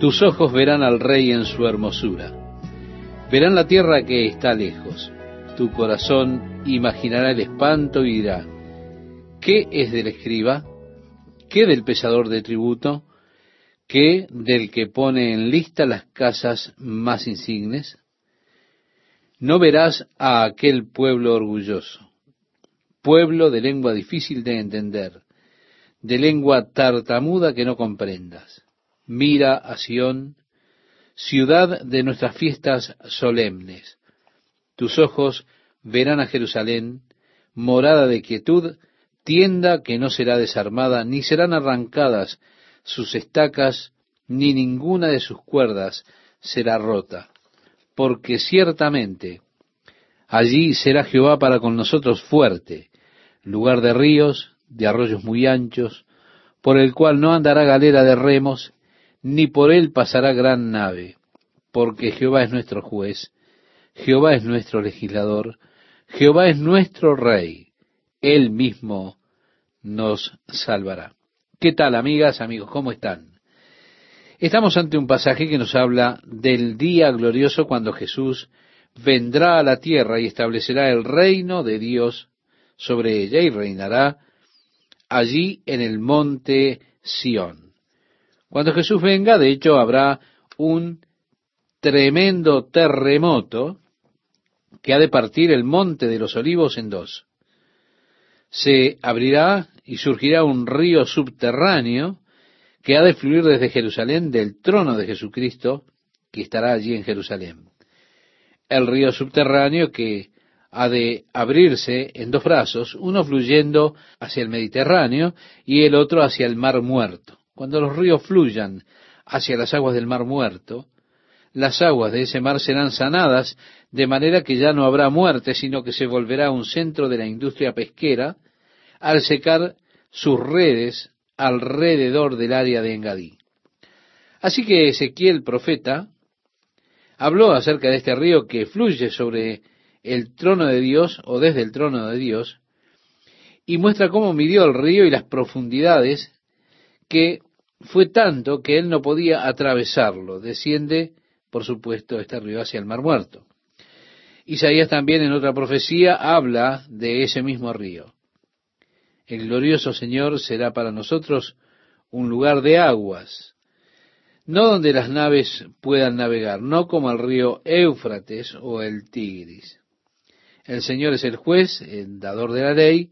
Tus ojos verán al rey en su hermosura. Verán la tierra que está lejos. Tu corazón imaginará el espanto y dirá, ¿qué es del escriba? ¿Qué del pesador de tributo? ¿Qué del que pone en lista las casas más insignes? No verás a aquel pueblo orgulloso, pueblo de lengua difícil de entender, de lengua tartamuda que no comprendas. Mira a Sión, ciudad de nuestras fiestas solemnes. Tus ojos verán a Jerusalén, morada de quietud, tienda que no será desarmada, ni serán arrancadas sus estacas, ni ninguna de sus cuerdas será rota, porque ciertamente allí será Jehová para con nosotros fuerte, lugar de ríos, de arroyos muy anchos, por el cual no andará galera de remos, ni por él pasará gran nave, porque Jehová es nuestro juez, Jehová es nuestro legislador, Jehová es nuestro rey, él mismo nos salvará. ¿Qué tal, amigas, amigos? ¿Cómo están? Estamos ante un pasaje que nos habla del día glorioso cuando Jesús vendrá a la tierra y establecerá el reino de Dios sobre ella y reinará allí en el monte Sión. Cuando Jesús venga, de hecho, habrá un tremendo terremoto que ha de partir el monte de los olivos en dos. Se abrirá y surgirá un río subterráneo que ha de fluir desde Jerusalén del trono de Jesucristo que estará allí en Jerusalén. El río subterráneo que ha de abrirse en dos brazos, uno fluyendo hacia el Mediterráneo y el otro hacia el Mar Muerto. Cuando los ríos fluyan hacia las aguas del Mar Muerto, las aguas de ese mar serán sanadas de manera que ya no habrá muerte, sino que se volverá un centro de la industria pesquera al secar sus redes alrededor del área de Engadí. Así que Ezequiel, profeta, habló acerca de este río que fluye sobre el trono de Dios o desde el trono de Dios y muestra cómo midió el río y las profundidades que fue tanto que él no podía atravesarlo. Desciende, por supuesto, este río hacia el Mar Muerto. Isaías también en otra profecía habla de ese mismo río. El glorioso Señor será para nosotros un lugar de aguas, no donde las naves puedan navegar, no como el río Éufrates o el Tigris. El Señor es el juez, el dador de la ley,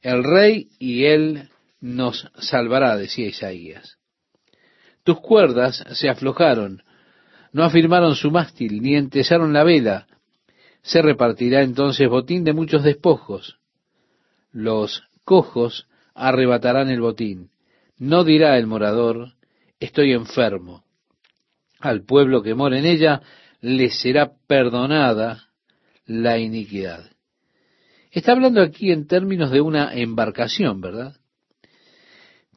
el rey, y Él nos salvará, decía Isaías. Tus cuerdas se aflojaron, no afirmaron su mástil, ni entesaron la vela. Se repartirá entonces botín de muchos despojos. Los cojos arrebatarán el botín. No dirá el morador, estoy enfermo. Al pueblo que mora en ella le será perdonada la iniquidad. Está hablando aquí en términos de una embarcación, ¿verdad?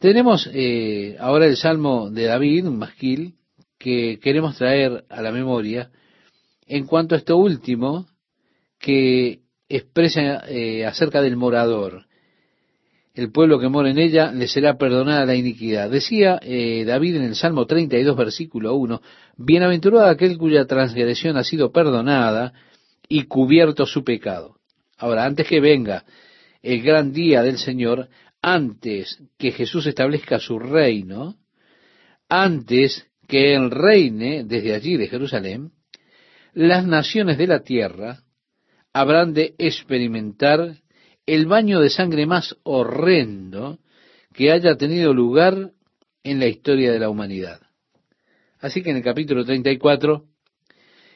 Tenemos eh, ahora el Salmo de David, un masquil, que queremos traer a la memoria en cuanto a esto último que expresa eh, acerca del morador el pueblo que mora en ella le será perdonada la iniquidad. Decía eh, David en el Salmo 32, versículo 1, Bienaventurado aquel cuya transgresión ha sido perdonada y cubierto su pecado. Ahora, antes que venga el gran día del Señor, antes que Jesús establezca su reino, antes que Él reine desde allí de Jerusalén, las naciones de la tierra habrán de experimentar el baño de sangre más horrendo que haya tenido lugar en la historia de la humanidad. Así que en el capítulo 34,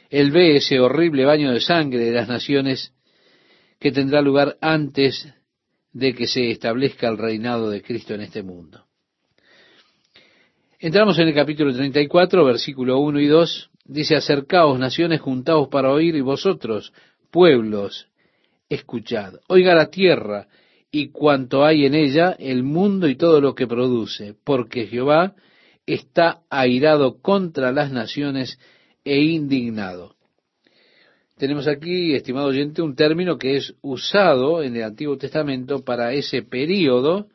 él ve ese horrible baño de sangre de las naciones que tendrá lugar antes de que se establezca el reinado de Cristo en este mundo. Entramos en el capítulo 34, versículo 1 y 2. Dice, acercaos naciones, juntaos para oír, y vosotros, pueblos, escuchad. Oiga la tierra y cuanto hay en ella, el mundo y todo lo que produce, porque Jehová está airado contra las naciones e indignado. Tenemos aquí, estimado oyente, un término que es usado en el Antiguo Testamento para ese período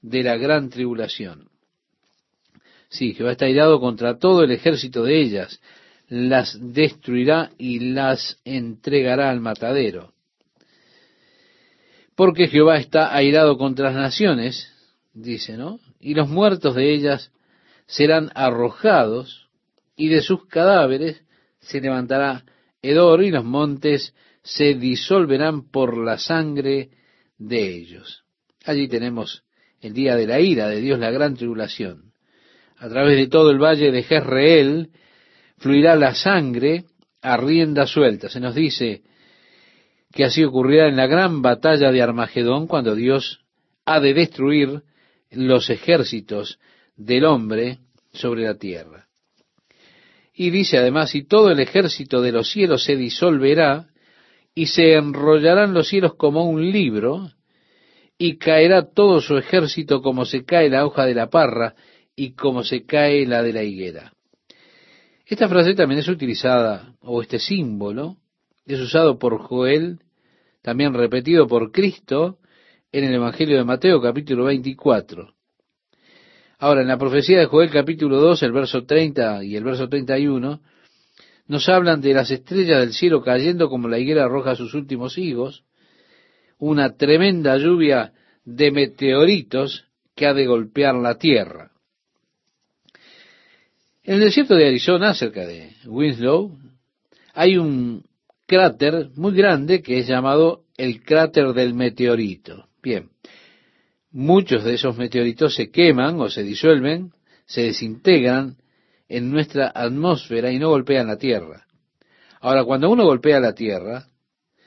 de la gran tribulación. Sí, Jehová está irado contra todo el ejército de ellas, las destruirá y las entregará al matadero. Porque Jehová está airado contra las naciones, dice, ¿no? Y los muertos de ellas serán arrojados, y de sus cadáveres se levantará hedor, y los montes se disolverán por la sangre de ellos. Allí tenemos el día de la ira de Dios, la gran tribulación. A través de todo el valle de Jezreel fluirá la sangre a rienda suelta. Se nos dice que así ocurrirá en la gran batalla de Armagedón, cuando Dios ha de destruir los ejércitos del hombre sobre la tierra. Y dice además, y todo el ejército de los cielos se disolverá, y se enrollarán los cielos como un libro, y caerá todo su ejército como se cae la hoja de la parra y como se cae la de la higuera. Esta frase también es utilizada, o este símbolo, es usado por Joel, también repetido por Cristo en el Evangelio de Mateo capítulo 24. Ahora, en la profecía de Joel capítulo 2, el verso 30 y el verso 31, nos hablan de las estrellas del cielo cayendo como la higuera arroja sus últimos higos, una tremenda lluvia de meteoritos que ha de golpear la tierra. En el desierto de Arizona, cerca de Winslow, hay un cráter muy grande que es llamado el cráter del meteorito. Bien, muchos de esos meteoritos se queman o se disuelven, se desintegran en nuestra atmósfera y no golpean la Tierra. Ahora, cuando uno golpea la Tierra,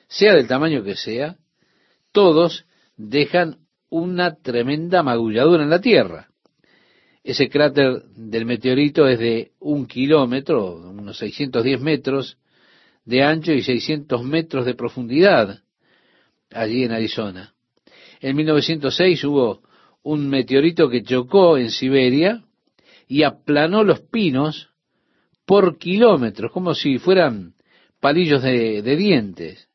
sea del tamaño que sea, todos dejan una tremenda magulladura en la Tierra. Ese cráter del meteorito es de un kilómetro, unos 610 metros de ancho y 600 metros de profundidad allí en Arizona. En 1906 hubo un meteorito que chocó en Siberia y aplanó los pinos por kilómetros, como si fueran palillos de, de dientes.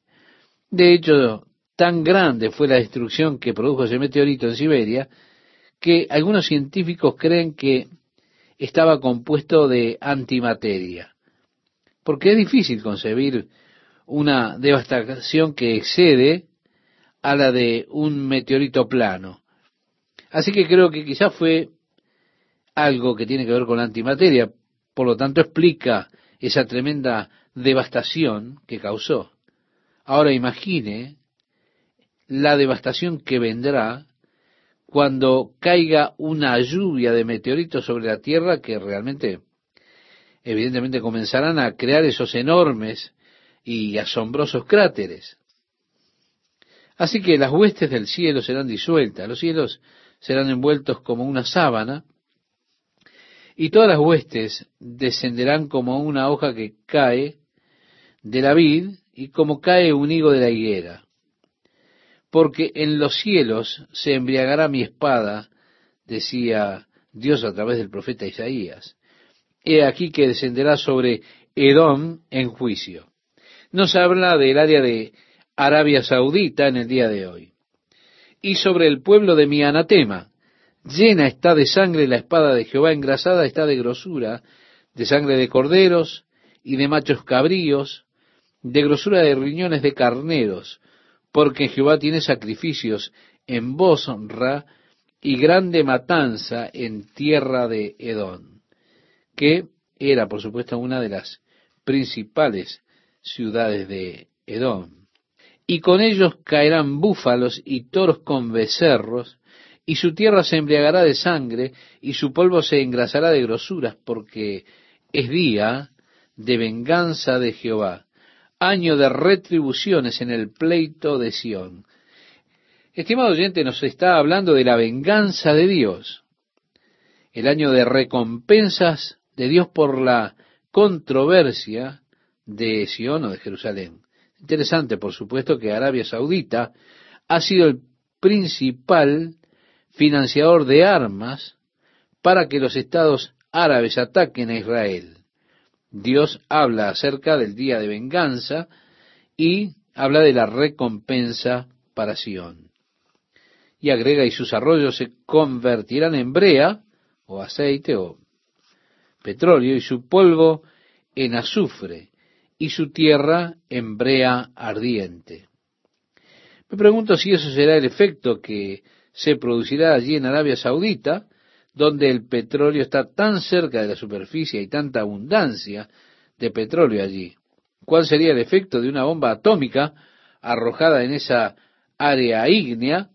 De hecho, Tan grande fue la destrucción que produjo ese meteorito en Siberia que algunos científicos creen que estaba compuesto de antimateria. Porque es difícil concebir una devastación que excede a la de un meteorito plano. Así que creo que quizás fue algo que tiene que ver con la antimateria, por lo tanto explica esa tremenda devastación que causó. Ahora imagine la devastación que vendrá cuando caiga una lluvia de meteoritos sobre la Tierra que realmente, evidentemente, comenzarán a crear esos enormes y asombrosos cráteres. Así que las huestes del cielo serán disueltas, los cielos serán envueltos como una sábana, y todas las huestes descenderán como una hoja que cae de la vid y como cae un higo de la higuera porque en los cielos se embriagará mi espada, decía Dios a través del profeta Isaías. He aquí que descenderá sobre Edom en juicio. Nos habla del área de Arabia Saudita en el día de hoy. Y sobre el pueblo de mi anatema, llena está de sangre la espada de Jehová, engrasada está de grosura, de sangre de corderos y de machos cabríos, de grosura de riñones de carneros, porque Jehová tiene sacrificios en Bosra y grande matanza en tierra de Edom, que era, por supuesto, una de las principales ciudades de Edom. Y con ellos caerán búfalos y toros con becerros, y su tierra se embriagará de sangre, y su polvo se engrasará de grosuras, porque es día de venganza de Jehová, año de retribuciones en el pleito de Sión. Estimado oyente, nos está hablando de la venganza de Dios, el año de recompensas de Dios por la controversia de Sión o de Jerusalén. Interesante, por supuesto, que Arabia Saudita ha sido el principal financiador de armas para que los estados árabes ataquen a Israel. Dios habla acerca del día de venganza y habla de la recompensa para Sión. Y agrega, y sus arroyos se convertirán en brea, o aceite, o petróleo y su polvo en azufre y su tierra en brea ardiente. Me pregunto si eso será el efecto que se producirá allí en Arabia Saudita, donde el petróleo está tan cerca de la superficie y tanta abundancia de petróleo allí. ¿Cuál sería el efecto de una bomba atómica arrojada en esa área ígnea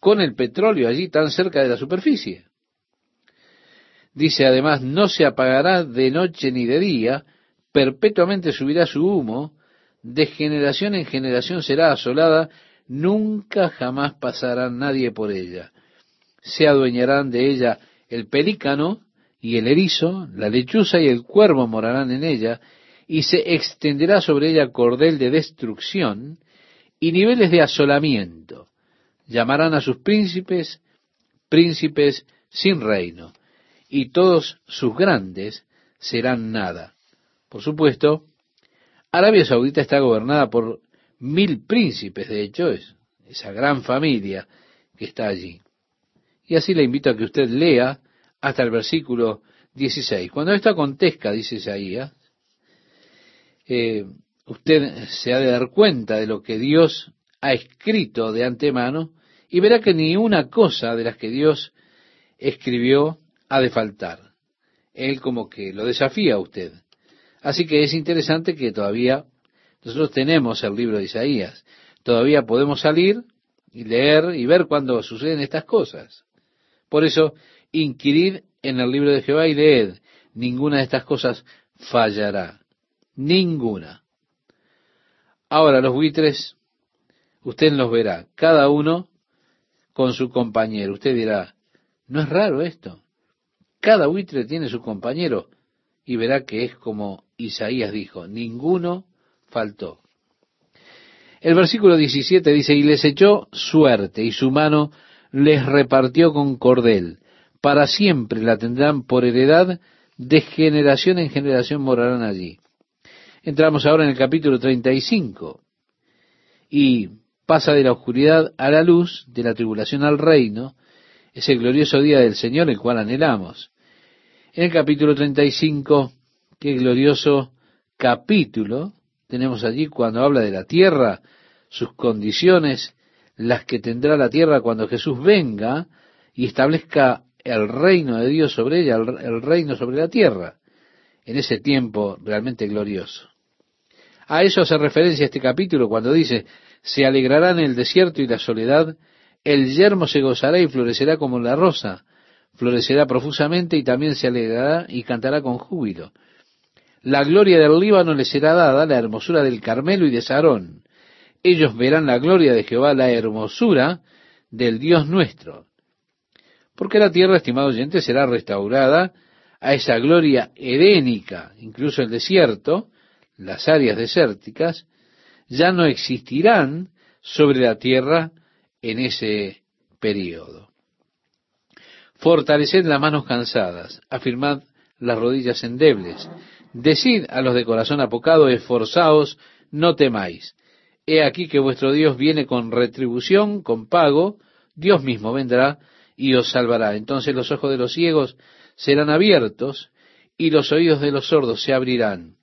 con el petróleo allí tan cerca de la superficie? Dice además, no se apagará de noche ni de día, perpetuamente subirá su humo, de generación en generación será asolada, nunca jamás pasará nadie por ella. Se adueñarán de ella el pelícano y el erizo, la lechuza y el cuervo morarán en ella, y se extenderá sobre ella cordel de destrucción y niveles de asolamiento. Llamarán a sus príncipes príncipes sin reino, y todos sus grandes serán nada. Por supuesto, Arabia Saudita está gobernada por mil príncipes, de hecho, es esa gran familia que está allí. Y así le invito a que usted lea hasta el versículo 16. Cuando esto acontezca, dice Isaías, eh, usted se ha de dar cuenta de lo que Dios ha escrito de antemano y verá que ni una cosa de las que Dios escribió ha de faltar. Él como que lo desafía a usted. Así que es interesante que todavía nosotros tenemos el libro de Isaías. Todavía podemos salir y leer y ver cuándo suceden estas cosas. Por eso, inquirid en el libro de Jehová y leed. Ninguna de estas cosas fallará. Ninguna. Ahora los buitres, usted los verá, cada uno con su compañero. Usted dirá, ¿no es raro esto? Cada buitre tiene su compañero y verá que es como Isaías dijo, ninguno faltó. El versículo 17 dice, y les echó suerte, y su mano les repartió con cordel. Para siempre la tendrán por heredad, de generación en generación morarán allí. Entramos ahora en el capítulo 35, y pasa de la oscuridad a la luz, de la tribulación al reino, ese glorioso día del Señor, el cual anhelamos. En el capítulo 35, qué glorioso capítulo tenemos allí cuando habla de la tierra, sus condiciones, las que tendrá la tierra cuando Jesús venga y establezca el reino de Dios sobre ella, el, reino sobre la tierra, en ese tiempo realmente glorioso. A eso hace referencia este capítulo cuando dice, se alegrará en el desierto y la soledad, el yermo se gozará y florecerá como la rosa, florecerá profusamente y también se alegrará y cantará con júbilo. La gloria del Líbano le será dada, la hermosura del Carmelo y de Sarón. Ellos verán la gloria de Jehová, la hermosura del Dios nuestro. Porque la tierra, estimado oyente, será restaurada a esa gloria edénica, incluso el desierto, las áreas desérticas, ya no existirán sobre la tierra en ese período. Fortaleced las manos cansadas, afirmad las rodillas endebles, Decid a los de corazón apocado, esforzaos, no temáis. He aquí que vuestro Dios viene con retribución, con pago, Dios mismo vendrá y os salvará. Entonces los ojos de los ciegos serán abiertos y los oídos de los sordos se abrirán.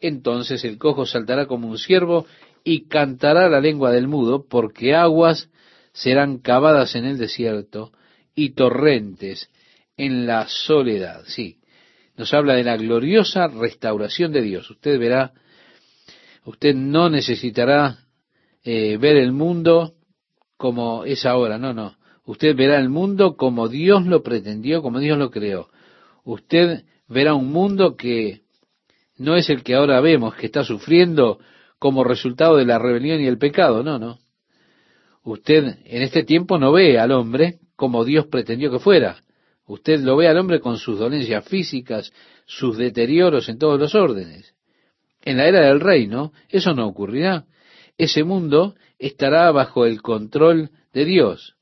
Entonces el cojo saltará como un ciervo y cantará la lengua del mudo, porque aguas serán cavadas en el desierto y torrentes en la soledad. Sí, nos habla de la gloriosa restauración de Dios. Usted verá, usted no necesitará eh, ver el mundo como es ahora, no, no. Usted verá el mundo como Dios lo pretendió, como Dios lo creó. Usted verá un mundo que no es el que ahora vemos, que está sufriendo como resultado de la rebelión y el pecado, no, no. Usted en este tiempo no ve al hombre como Dios pretendió que fuera. Usted lo ve al hombre con sus dolencias físicas, sus deterioros en todos los órdenes. En la era del reino eso no ocurrirá. Ese mundo estará bajo el control de Dios.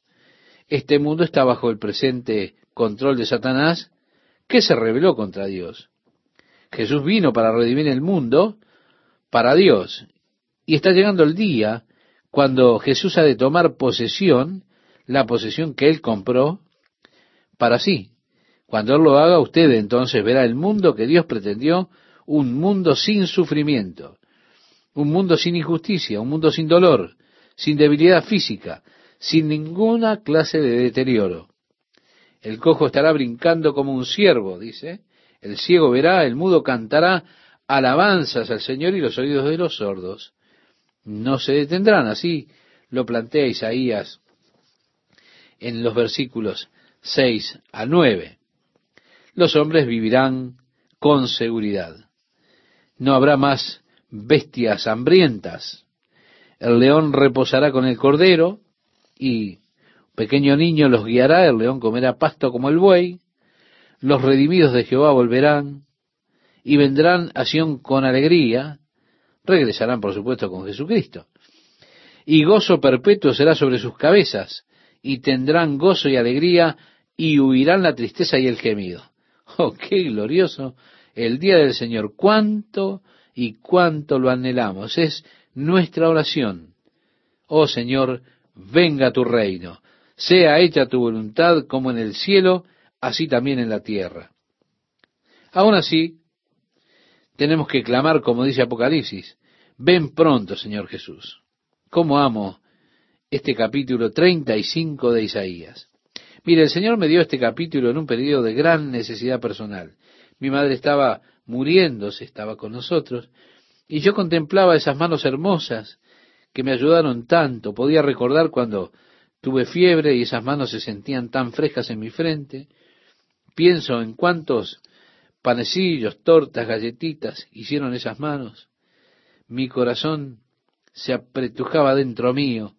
Este mundo está bajo el presente control de Satanás, que se rebeló contra Dios. Jesús vino para redimir el mundo para Dios. Y está llegando el día cuando Jesús ha de tomar posesión, la posesión que él compró, para sí. Cuando Él lo haga, usted entonces verá el mundo que Dios pretendió, un mundo sin sufrimiento, un mundo sin injusticia, un mundo sin dolor, sin debilidad física, sin ninguna clase de deterioro. El cojo estará brincando como un ciervo, dice. El ciego verá, el mudo cantará alabanzas al Señor y los oídos de los sordos no se detendrán. Así lo plantea Isaías en los versículos 6 a 9. Los hombres vivirán con seguridad. No habrá más bestias hambrientas. El león reposará con el cordero y pequeño niño los guiará, el león comerá pasto como el buey, los redimidos de Jehová volverán y vendrán a Sión con alegría, regresarán por supuesto con Jesucristo. Y gozo perpetuo será sobre sus cabezas, y tendrán gozo y alegría, y huirán la tristeza y el gemido. Oh, qué glorioso el día del Señor. Cuánto y cuánto lo anhelamos. Es nuestra oración. Oh Señor, venga tu reino. Sea hecha tu voluntad como en el cielo, así también en la tierra. Aún así, tenemos que clamar, como dice Apocalipsis, ven pronto, Señor Jesús. ¿Cómo amo este capítulo 35 de Isaías? Mire, el Señor me dio este capítulo en un periodo de gran necesidad personal. Mi madre estaba muriéndose, estaba con nosotros, y yo contemplaba esas manos hermosas que me ayudaron tanto. Podía recordar cuando tuve fiebre y esas manos se sentían tan frescas en mi frente. Pienso en cuántos panecillos, tortas, galletitas hicieron esas manos. Mi corazón se apretujaba dentro mío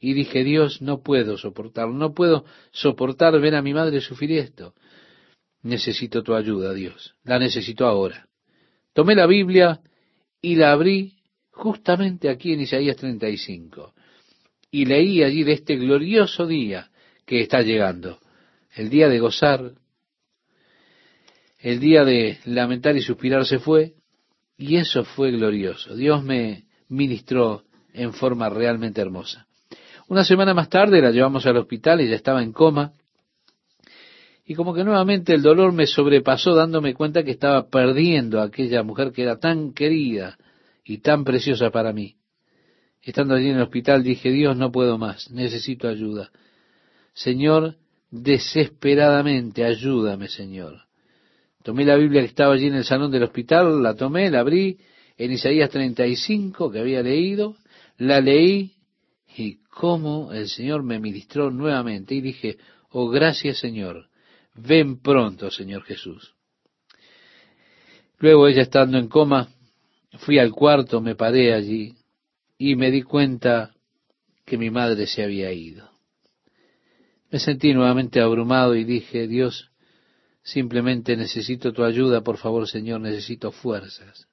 y dije, Dios, no puedo soportarlo, no puedo soportar ver a mi madre sufrir esto. Necesito tu ayuda, Dios, la necesito ahora. Tomé la Biblia y la abrí justamente aquí en Isaías 35 y leí allí de este glorioso día que está llegando, el día de gozar, el día de lamentar y suspirar se fue, y eso fue glorioso. Dios me ministró en forma realmente hermosa. Una semana más tarde la llevamos al hospital y ya estaba en coma. Y como que nuevamente el dolor me sobrepasó dándome cuenta que estaba perdiendo a aquella mujer que era tan querida y tan preciosa para mí. Estando allí en el hospital dije, Dios, no puedo más, necesito ayuda. Señor, desesperadamente, ayúdame, Señor. Tomé la Biblia que estaba allí en el salón del hospital, la tomé, la abrí en Isaías 35 que había leído, la leí y cómo el Señor me ministró nuevamente y dije, oh gracias Señor, ven pronto Señor Jesús. Luego ella estando en coma, fui al cuarto, me paré allí y me di cuenta que mi madre se había ido. Me sentí nuevamente abrumado y dije, Dios, Simplemente necesito tu ayuda, por favor, Señor, necesito fuerzas.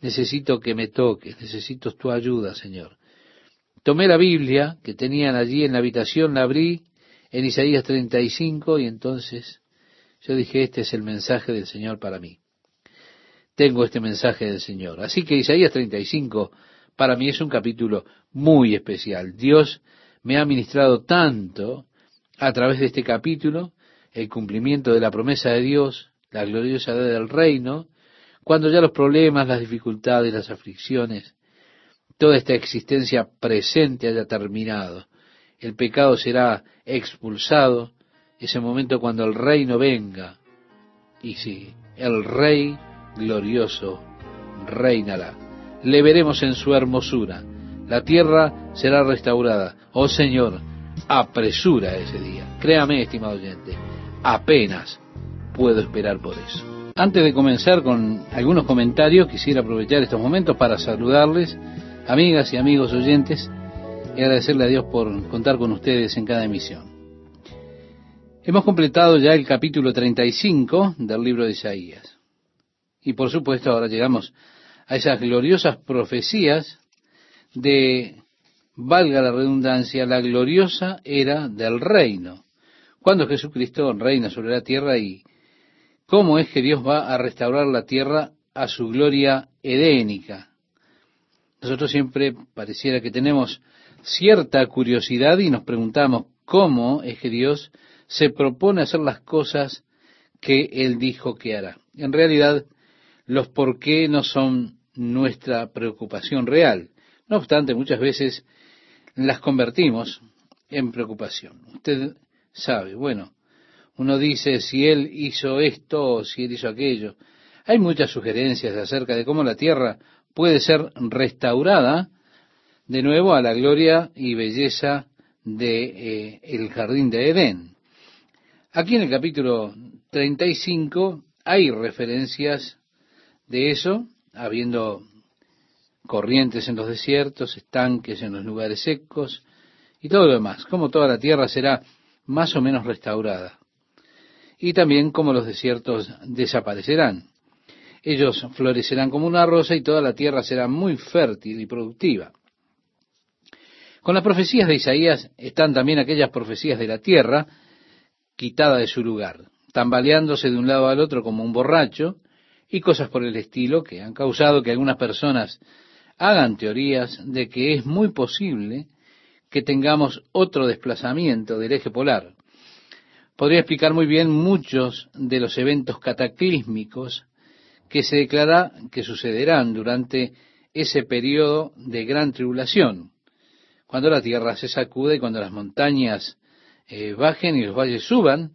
Necesito que me toques, necesito tu ayuda, Señor. Tomé la Biblia que tenían allí en la habitación, la abrí en Isaías 35 y entonces yo dije, este es el mensaje del Señor para mí. Tengo este mensaje del Señor. Así que Isaías 35 para mí es un capítulo muy especial. Dios me ha ministrado tanto a través de este capítulo el cumplimiento de la promesa de Dios, la gloriosa edad del reino, cuando ya los problemas, las dificultades, las aflicciones, toda esta existencia presente haya terminado, el pecado será expulsado, ese momento cuando el reino venga, y sí, el rey glorioso reinará. Le veremos en su hermosura, la tierra será restaurada. Oh Señor, apresura ese día. Créame, estimado oyente, apenas puedo esperar por eso. Antes de comenzar con algunos comentarios, quisiera aprovechar estos momentos para saludarles, amigas y amigos oyentes, y agradecerle a Dios por contar con ustedes en cada emisión. Hemos completado ya el capítulo 35 del libro de Isaías. Y por supuesto ahora llegamos a esas gloriosas profecías de, valga la redundancia, la gloriosa era del reino cuando Jesucristo reina sobre la tierra y cómo es que Dios va a restaurar la tierra a su gloria edénica. Nosotros siempre pareciera que tenemos cierta curiosidad y nos preguntamos cómo es que Dios se propone hacer las cosas que Él dijo que hará. En realidad, los por qué no son nuestra preocupación real. No obstante, muchas veces las convertimos en preocupación. Usted sabe, bueno, uno dice si Él hizo esto o si Él hizo aquello. Hay muchas sugerencias acerca de cómo la tierra puede ser restaurada de nuevo a la gloria y belleza de eh, el jardín de Edén. Aquí en el capítulo 35 hay referencias de eso, habiendo corrientes en los desiertos, estanques en los lugares secos y todo lo demás, como toda la tierra será más o menos restaurada. Y también como los desiertos desaparecerán. Ellos florecerán como una rosa y toda la tierra será muy fértil y productiva. Con las profecías de Isaías están también aquellas profecías de la tierra quitada de su lugar, tambaleándose de un lado al otro como un borracho y cosas por el estilo que han causado que algunas personas hagan teorías de que es muy posible que tengamos otro desplazamiento del eje polar. Podría explicar muy bien muchos de los eventos cataclísmicos que se declara que sucederán durante ese periodo de gran tribulación, cuando la tierra se sacude cuando las montañas eh, bajen y los valles suban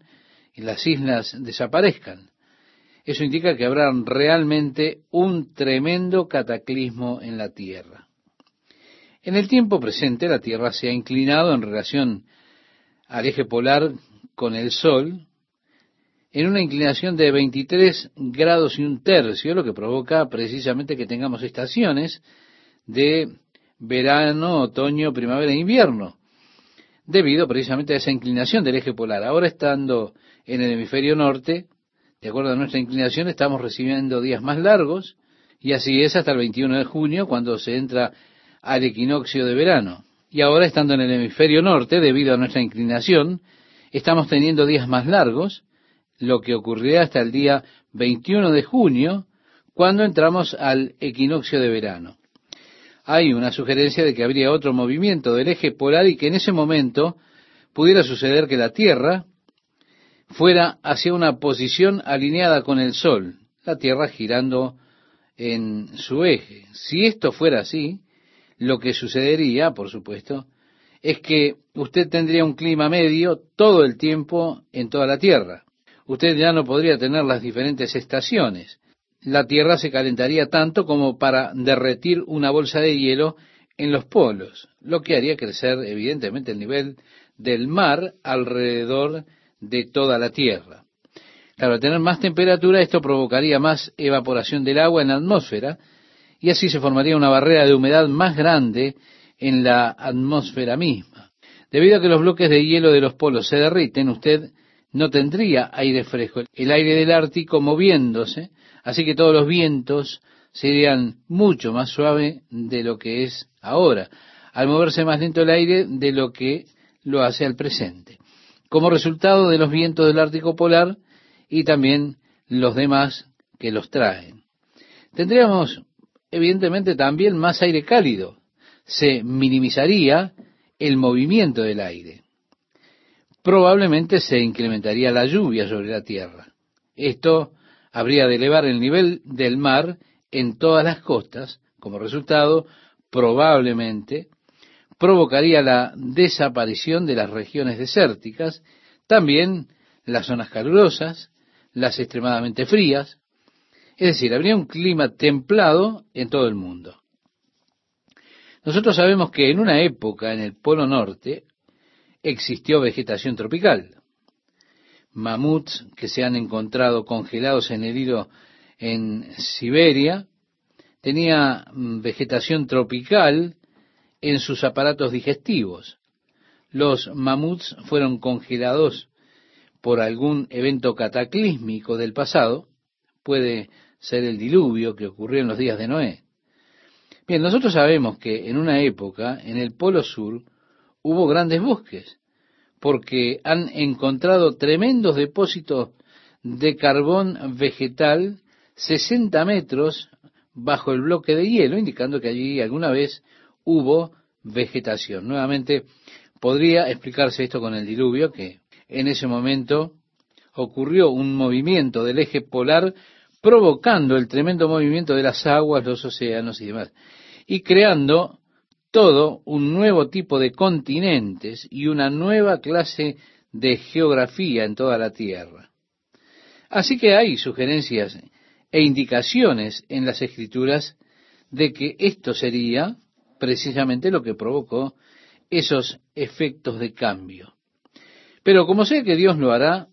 y las islas desaparezcan. Eso indica que habrá realmente un tremendo cataclismo en la tierra. En el tiempo presente la Tierra se ha inclinado en relación al eje polar con el Sol en una inclinación de 23 grados y un tercio, lo que provoca precisamente que tengamos estaciones de verano, otoño, primavera e invierno, debido precisamente a esa inclinación del eje polar. Ahora estando en el hemisferio norte, de acuerdo a nuestra inclinación, estamos recibiendo días más largos, y así es hasta el 21 de junio, cuando se entra al equinoccio de verano. Y ahora, estando en el hemisferio norte, debido a nuestra inclinación, estamos teniendo días más largos, lo que ocurrirá hasta el día 21 de junio, cuando entramos al equinoccio de verano. Hay una sugerencia de que habría otro movimiento del eje polar y que en ese momento pudiera suceder que la Tierra fuera hacia una posición alineada con el Sol, la Tierra girando en su eje. Si esto fuera así, lo que sucedería, por supuesto, es que usted tendría un clima medio todo el tiempo en toda la Tierra. Usted ya no podría tener las diferentes estaciones. La Tierra se calentaría tanto como para derretir una bolsa de hielo en los polos, lo que haría crecer evidentemente el nivel del mar alrededor de toda la Tierra. Claro, al tener más temperatura esto provocaría más evaporación del agua en la atmósfera, y así se formaría una barrera de humedad más grande en la atmósfera misma. Debido a que los bloques de hielo de los polos se derriten, usted no tendría aire fresco, el aire del Ártico moviéndose, así que todos los vientos serían mucho más suaves de lo que es ahora, al moverse más lento el aire de lo que lo hace al presente. Como resultado de los vientos del Ártico polar y también los demás que los traen. Tendríamos evidentemente también más aire cálido. Se minimizaría el movimiento del aire. Probablemente se incrementaría la lluvia sobre la tierra. Esto habría de elevar el nivel del mar en todas las costas. Como resultado, probablemente provocaría la desaparición de las regiones desérticas, también las zonas calurosas, las extremadamente frías, es decir, habría un clima templado en todo el mundo. Nosotros sabemos que en una época en el Polo Norte existió vegetación tropical. Mamuts que se han encontrado congelados en el hilo en Siberia, tenía mm, vegetación tropical en sus aparatos digestivos. Los mamuts fueron congelados por algún evento cataclísmico del pasado, puede ser el diluvio que ocurrió en los días de Noé. Bien, nosotros sabemos que en una época, en el Polo Sur, hubo grandes bosques, porque han encontrado tremendos depósitos de carbón vegetal 60 metros bajo el bloque de hielo, indicando que allí alguna vez hubo vegetación. Nuevamente, podría explicarse esto con el diluvio, que en ese momento ocurrió un movimiento del eje polar provocando el tremendo movimiento de las aguas, los océanos y demás, y creando todo un nuevo tipo de continentes y una nueva clase de geografía en toda la Tierra. Así que hay sugerencias e indicaciones en las escrituras de que esto sería precisamente lo que provocó esos efectos de cambio. Pero como sé que Dios lo hará,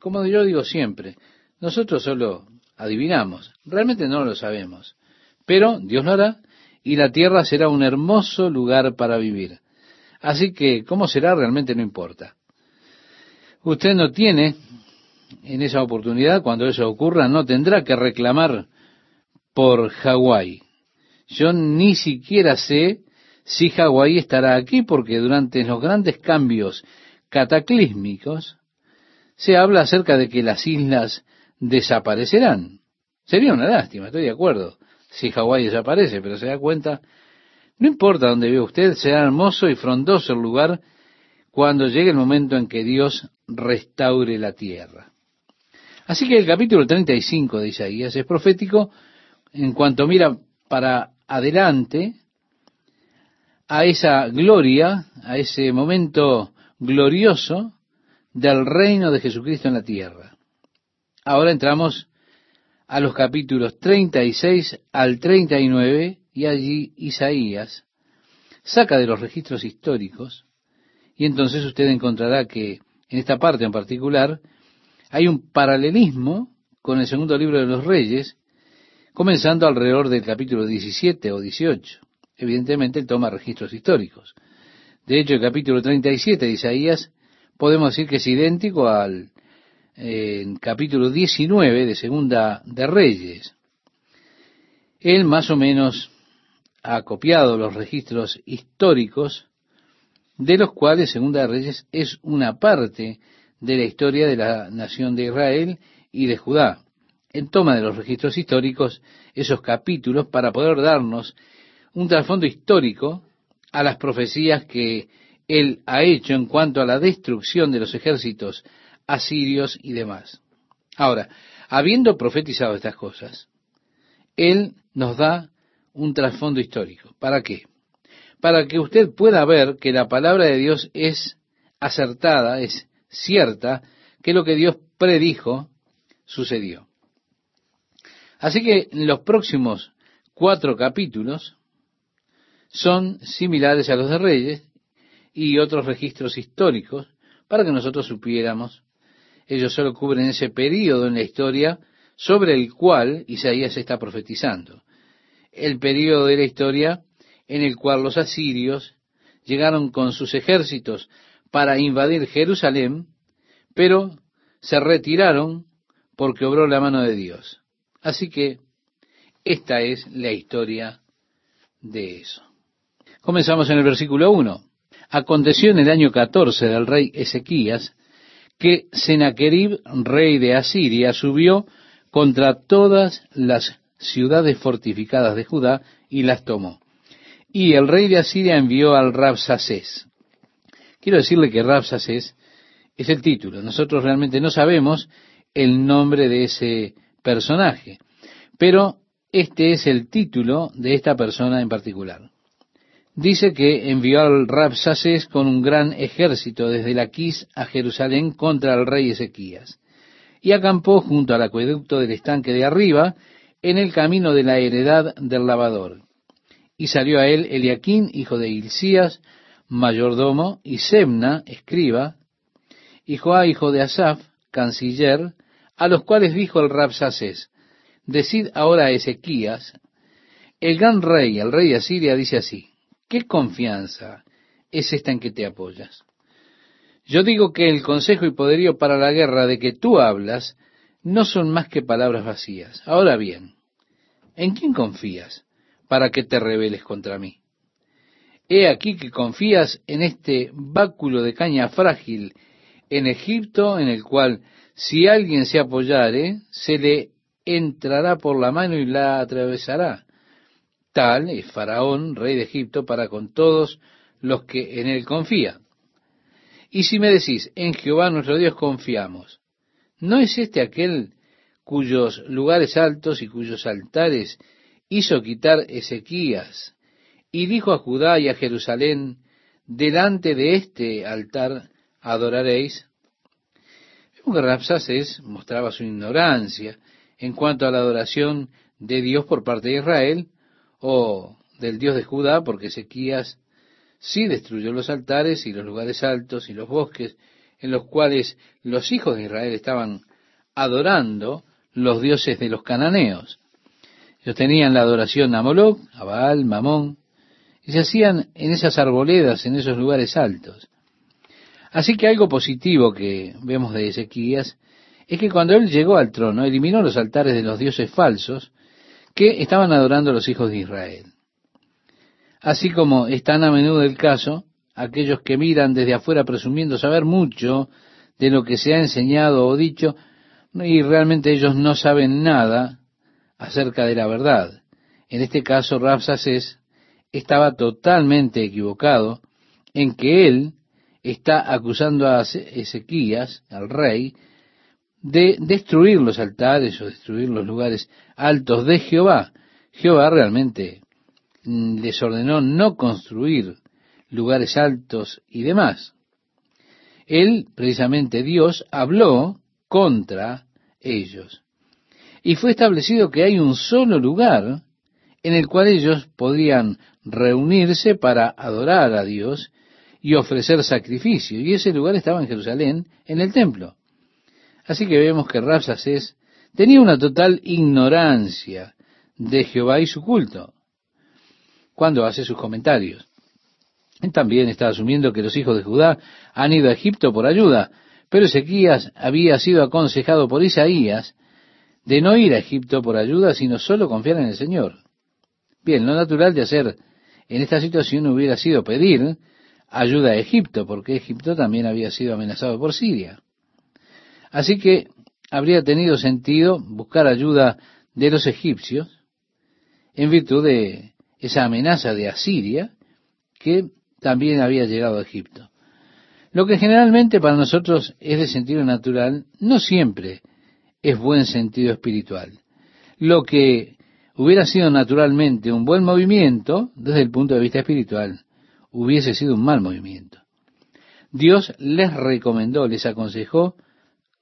como yo digo siempre, nosotros solo adivinamos, realmente no lo sabemos, pero Dios lo hará y la tierra será un hermoso lugar para vivir. Así que cómo será realmente no importa. Usted no tiene en esa oportunidad, cuando eso ocurra, no tendrá que reclamar por Hawái. Yo ni siquiera sé si Hawái estará aquí porque durante los grandes cambios cataclísmicos se habla acerca de que las islas desaparecerán. Sería una lástima, estoy de acuerdo, si Hawái desaparece, pero se da cuenta, no importa dónde vive usted, será hermoso y frondoso el lugar cuando llegue el momento en que Dios restaure la tierra. Así que el capítulo 35 de Isaías es profético en cuanto mira para adelante a esa gloria, a ese momento glorioso del reino de Jesucristo en la tierra. Ahora entramos a los capítulos 36 al 39 y allí Isaías saca de los registros históricos y entonces usted encontrará que en esta parte en particular hay un paralelismo con el segundo libro de los reyes, comenzando alrededor del capítulo 17 o 18. Evidentemente él toma registros históricos. De hecho, el capítulo 37 de Isaías podemos decir que es idéntico al capítulo 19 de Segunda de Reyes. Él más o menos ha copiado los registros históricos de los cuales Segunda de Reyes es una parte de la historia de la nación de Israel y de Judá. Él toma de los registros históricos esos capítulos para poder darnos un trasfondo histórico a las profecías que él ha hecho en cuanto a la destrucción de los ejércitos asirios y demás. Ahora, habiendo profetizado estas cosas, él nos da un trasfondo histórico. ¿Para qué? Para que usted pueda ver que la palabra de Dios es acertada, es cierta, que lo que Dios predijo sucedió. Así que los próximos cuatro capítulos son similares a los de Reyes y otros registros históricos para que nosotros supiéramos. Ellos solo cubren ese periodo en la historia sobre el cual Isaías está profetizando. El periodo de la historia en el cual los asirios llegaron con sus ejércitos para invadir Jerusalén, pero se retiraron porque obró la mano de Dios. Así que esta es la historia de eso. Comenzamos en el versículo 1. Aconteció en el año 14 del rey Ezequías que Sennacherib, rey de Asiria, subió contra todas las ciudades fortificadas de Judá y las tomó. Y el rey de Asiria envió al Rabsacés. Quiero decirle que Rabsacés es el título. Nosotros realmente no sabemos el nombre de ese personaje, pero este es el título de esta persona en particular dice que envió al Rabsaces con un gran ejército desde Laquis a Jerusalén contra el rey Ezequías, y acampó junto al acueducto del estanque de arriba, en el camino de la heredad del lavador. Y salió a él Eliaquín, hijo de Hilcías, mayordomo, y Semna, escriba, y Joá, hijo de Asaf, canciller, a los cuales dijo el Rabsaces, Decid ahora a Ezequías, el gran rey, el rey de Asiria, dice así, ¿Qué confianza es esta en que te apoyas? Yo digo que el consejo y poderío para la guerra de que tú hablas no son más que palabras vacías. Ahora bien, ¿en quién confías para que te rebeles contra mí? He aquí que confías en este báculo de caña frágil en Egipto, en el cual si alguien se apoyare, se le entrará por la mano y la atravesará. Tal es Faraón, rey de Egipto, para con todos los que en él confían. Y si me decís, en Jehová nuestro Dios confiamos, ¿No es este aquel cuyos lugares altos y cuyos altares hizo quitar Ezequías y dijo a Judá y a Jerusalén, delante de este altar adoraréis? Rapsaces mostraba su ignorancia en cuanto a la adoración de Dios por parte de Israel o del Dios de Judá, porque Ezequías sí destruyó los altares y los lugares altos y los bosques en los cuales los hijos de Israel estaban adorando los dioses de los cananeos. Ellos tenían la adoración a Moloch, a Baal, Mamón, y se hacían en esas arboledas, en esos lugares altos. Así que algo positivo que vemos de Ezequías es que cuando él llegó al trono, eliminó los altares de los dioses falsos que estaban adorando los hijos de Israel. Así como es tan a menudo el caso, aquellos que miran desde afuera presumiendo saber mucho de lo que se ha enseñado o dicho, y realmente ellos no saben nada acerca de la verdad. En este caso, Rapsaces estaba totalmente equivocado en que él está acusando a Ezequías, al rey, de destruir los altares o destruir los lugares altos de Jehová. Jehová realmente mm, les ordenó no construir lugares altos y demás. Él, precisamente Dios, habló contra ellos. Y fue establecido que hay un solo lugar en el cual ellos podrían reunirse para adorar a Dios y ofrecer sacrificio. Y ese lugar estaba en Jerusalén, en el templo. Así que vemos que Rapsaces tenía una total ignorancia de Jehová y su culto cuando hace sus comentarios. También está asumiendo que los hijos de Judá han ido a Egipto por ayuda, pero Ezequías había sido aconsejado por Isaías de no ir a Egipto por ayuda, sino solo confiar en el Señor. Bien, lo natural de hacer en esta situación hubiera sido pedir ayuda a Egipto, porque Egipto también había sido amenazado por Siria. Así que habría tenido sentido buscar ayuda de los egipcios en virtud de esa amenaza de Asiria que también había llegado a Egipto. Lo que generalmente para nosotros es de sentido natural, no siempre es buen sentido espiritual. Lo que hubiera sido naturalmente un buen movimiento, desde el punto de vista espiritual, hubiese sido un mal movimiento. Dios les recomendó, les aconsejó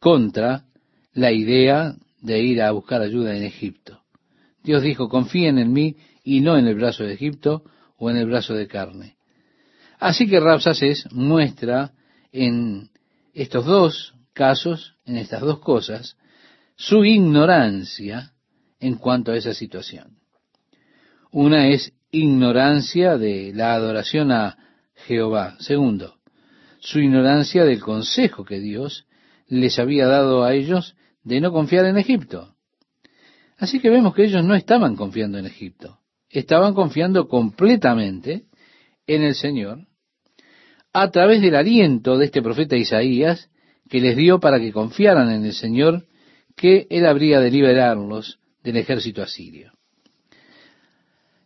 contra la idea de ir a buscar ayuda en Egipto. Dios dijo, confíen en mí y no en el brazo de Egipto o en el brazo de carne. Así que Rapsaces muestra en estos dos casos, en estas dos cosas, su ignorancia en cuanto a esa situación. Una es ignorancia de la adoración a Jehová. Segundo, su ignorancia del consejo que Dios les había dado a ellos de no confiar en Egipto. Así que vemos que ellos no estaban confiando en Egipto, estaban confiando completamente en el Señor a través del aliento de este profeta Isaías que les dio para que confiaran en el Señor que Él habría de liberarlos del ejército asirio.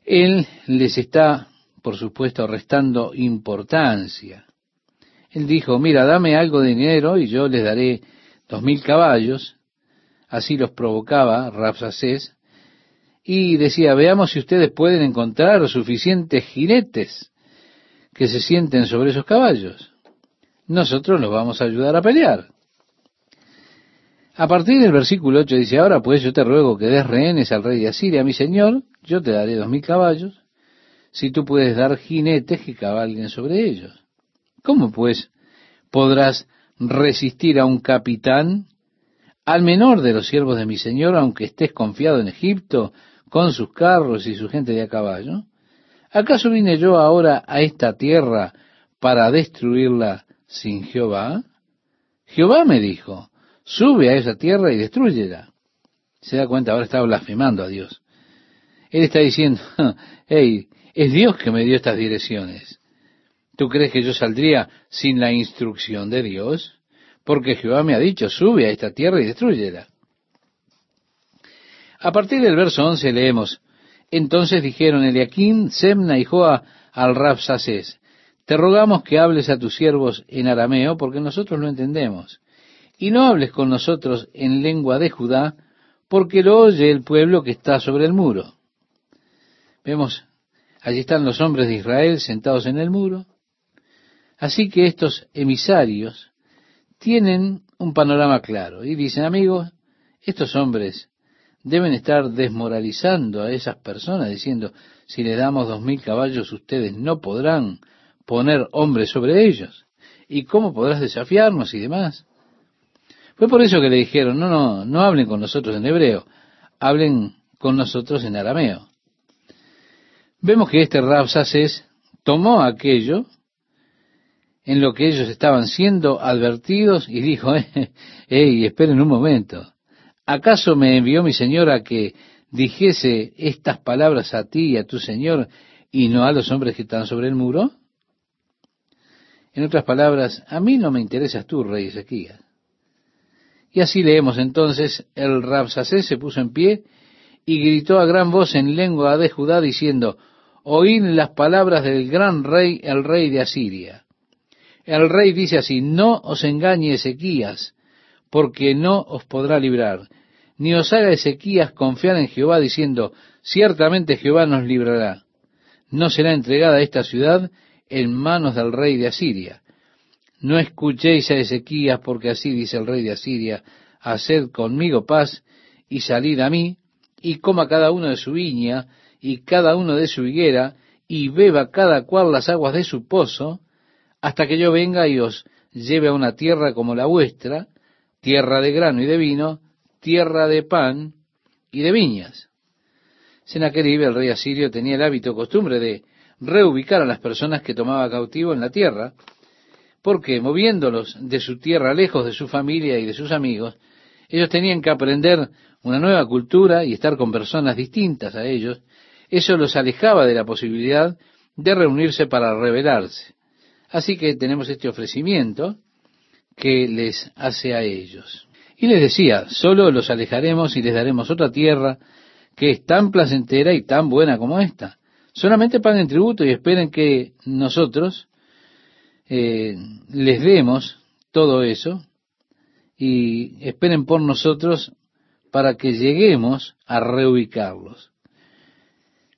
Él les está, por supuesto, restando importancia él dijo, mira, dame algo de dinero y yo les daré dos mil caballos. Así los provocaba Rapsacés. Y decía, veamos si ustedes pueden encontrar suficientes jinetes que se sienten sobre esos caballos. Nosotros los vamos a ayudar a pelear. A partir del versículo 8 dice, ahora pues yo te ruego que des rehenes al rey de Asiria, mi señor, yo te daré dos mil caballos, si tú puedes dar jinetes que cabalguen sobre ellos. ¿Cómo pues podrás resistir a un capitán, al menor de los siervos de mi Señor, aunque estés confiado en Egipto, con sus carros y su gente de a caballo? ¿Acaso vine yo ahora a esta tierra para destruirla sin Jehová? Jehová me dijo, sube a esa tierra y destruyela. Se da cuenta, ahora está blasfemando a Dios. Él está diciendo, hey, es Dios que me dio estas direcciones. ¿Tú crees que yo saldría sin la instrucción de Dios? Porque Jehová me ha dicho, sube a esta tierra y destruyela. A partir del verso 11 leemos, entonces dijeron Eliaquín, Semna y Joa al Rapsacés, te rogamos que hables a tus siervos en arameo porque nosotros lo entendemos. y no hables con nosotros en lengua de Judá, porque lo oye el pueblo que está sobre el muro. Vemos, allí están los hombres de Israel sentados en el muro. Así que estos emisarios tienen un panorama claro y dicen, amigos, estos hombres deben estar desmoralizando a esas personas diciendo, si le damos dos mil caballos, ustedes no podrán poner hombres sobre ellos. ¿Y cómo podrás desafiarnos y demás? Fue por eso que le dijeron, no, no, no hablen con nosotros en hebreo, hablen con nosotros en arameo. Vemos que este Rabsaces tomó aquello en lo que ellos estaban siendo advertidos y dijo, hey, esperen un momento, ¿acaso me envió mi Señor a que dijese estas palabras a ti y a tu Señor y no a los hombres que están sobre el muro? En otras palabras, a mí no me interesas tú, rey Ezequías. Y así leemos entonces, el Rabsacés se puso en pie y gritó a gran voz en lengua de Judá diciendo, oíd las palabras del gran rey, el rey de Asiria. El rey dice así, no os engañe Ezequías, porque no os podrá librar, ni os haga Ezequías confiar en Jehová diciendo, ciertamente Jehová nos librará. No será entregada esta ciudad en manos del rey de Asiria. No escuchéis a Ezequías, porque así dice el rey de Asiria, haced conmigo paz y salid a mí, y coma cada uno de su viña, y cada uno de su higuera, y beba cada cual las aguas de su pozo, hasta que yo venga y os lleve a una tierra como la vuestra, tierra de grano y de vino, tierra de pan y de viñas. Senaquerib, el rey asirio, tenía el hábito costumbre de reubicar a las personas que tomaba cautivo en la tierra, porque moviéndolos de su tierra lejos de su familia y de sus amigos, ellos tenían que aprender una nueva cultura y estar con personas distintas a ellos. Eso los alejaba de la posibilidad de reunirse para rebelarse. Así que tenemos este ofrecimiento que les hace a ellos. Y les decía, solo los alejaremos y les daremos otra tierra que es tan placentera y tan buena como esta. Solamente paguen tributo y esperen que nosotros eh, les demos todo eso y esperen por nosotros para que lleguemos a reubicarlos.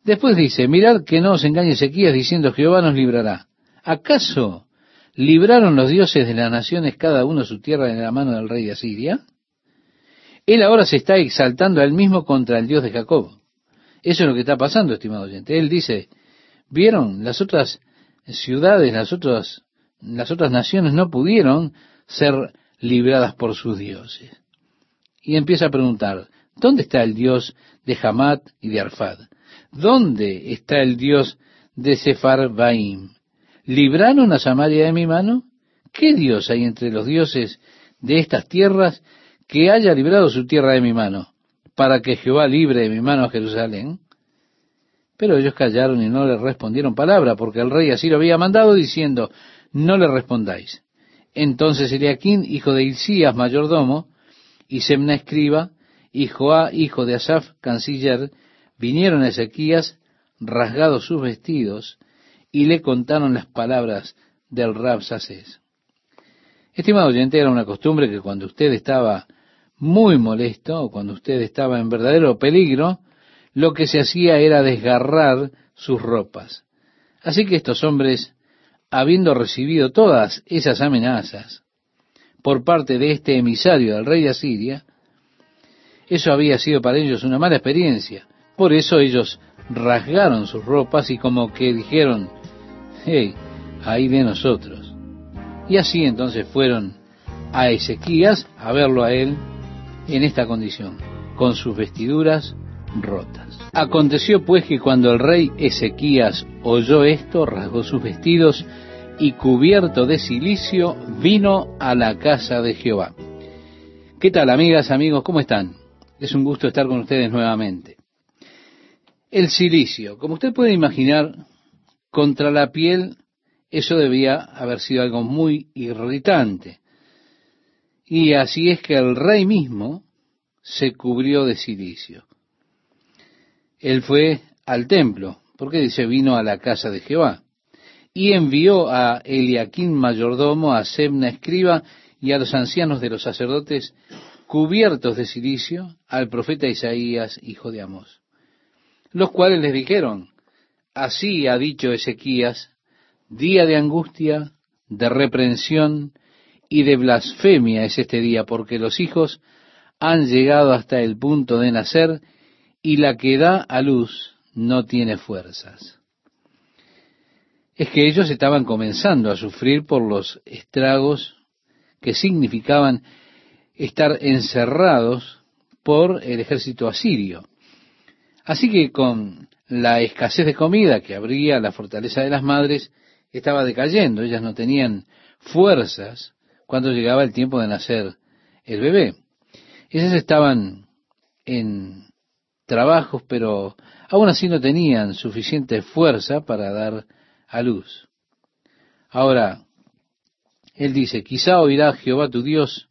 Después dice, mirad que no os engañe Ezequías diciendo Jehová nos librará. ¿Acaso libraron los dioses de las naciones cada uno su tierra en la mano del rey de Asiria? Él ahora se está exaltando a él mismo contra el Dios de Jacob. Eso es lo que está pasando, estimado oyente. Él dice, ¿vieron? Las otras ciudades, las otras las otras naciones no pudieron ser libradas por sus dioses. Y empieza a preguntar, ¿dónde está el Dios de Hamat y de Arfad? ¿Dónde está el Dios de Baim? ¿Libraron a Samaria de mi mano? ¿Qué Dios hay entre los dioses de estas tierras que haya librado su tierra de mi mano, para que Jehová libre de mi mano a Jerusalén? Pero ellos callaron y no le respondieron palabra, porque el rey así lo había mandado, diciendo, no le respondáis. Entonces Eliaquín, hijo de Hilcías, mayordomo, y Semna escriba, y Joá, hijo de Asaf, canciller, vinieron a Ezequías, rasgados sus vestidos, y le contaron las palabras del Rab Sacés. Estimado oyente, era una costumbre que cuando usted estaba muy molesto, o cuando usted estaba en verdadero peligro, lo que se hacía era desgarrar sus ropas. Así que estos hombres habiendo recibido todas esas amenazas por parte de este emisario del rey de Asiria, eso había sido para ellos una mala experiencia. Por eso ellos rasgaron sus ropas y como que dijeron, hey, ahí de nosotros. Y así entonces fueron a Ezequías a verlo a él en esta condición, con sus vestiduras rotas. Aconteció pues que cuando el rey Ezequías oyó esto, rasgó sus vestidos y cubierto de silicio, vino a la casa de Jehová. ¿Qué tal, amigas, amigos? ¿Cómo están? Es un gusto estar con ustedes nuevamente. El silicio, como usted puede imaginar, contra la piel, eso debía haber sido algo muy irritante. Y así es que el rey mismo se cubrió de silicio. Él fue al templo, porque dice vino a la casa de Jehová y envió a Eliaquín mayordomo, a Semna escriba y a los ancianos de los sacerdotes cubiertos de silicio al profeta Isaías, hijo de Amós, los cuales les dijeron, así ha dicho Ezequías, día de angustia, de reprensión y de blasfemia es este día, porque los hijos han llegado hasta el punto de nacer y la que da a luz no tiene fuerzas. Es que ellos estaban comenzando a sufrir por los estragos que significaban estar encerrados por el ejército asirio. Así que con la escasez de comida que habría, la fortaleza de las madres estaba decayendo, ellas no tenían fuerzas cuando llegaba el tiempo de nacer el bebé. Ellas estaban en trabajos, pero aún así no tenían suficiente fuerza para dar a luz. Ahora, él dice, quizá oirá Jehová tu Dios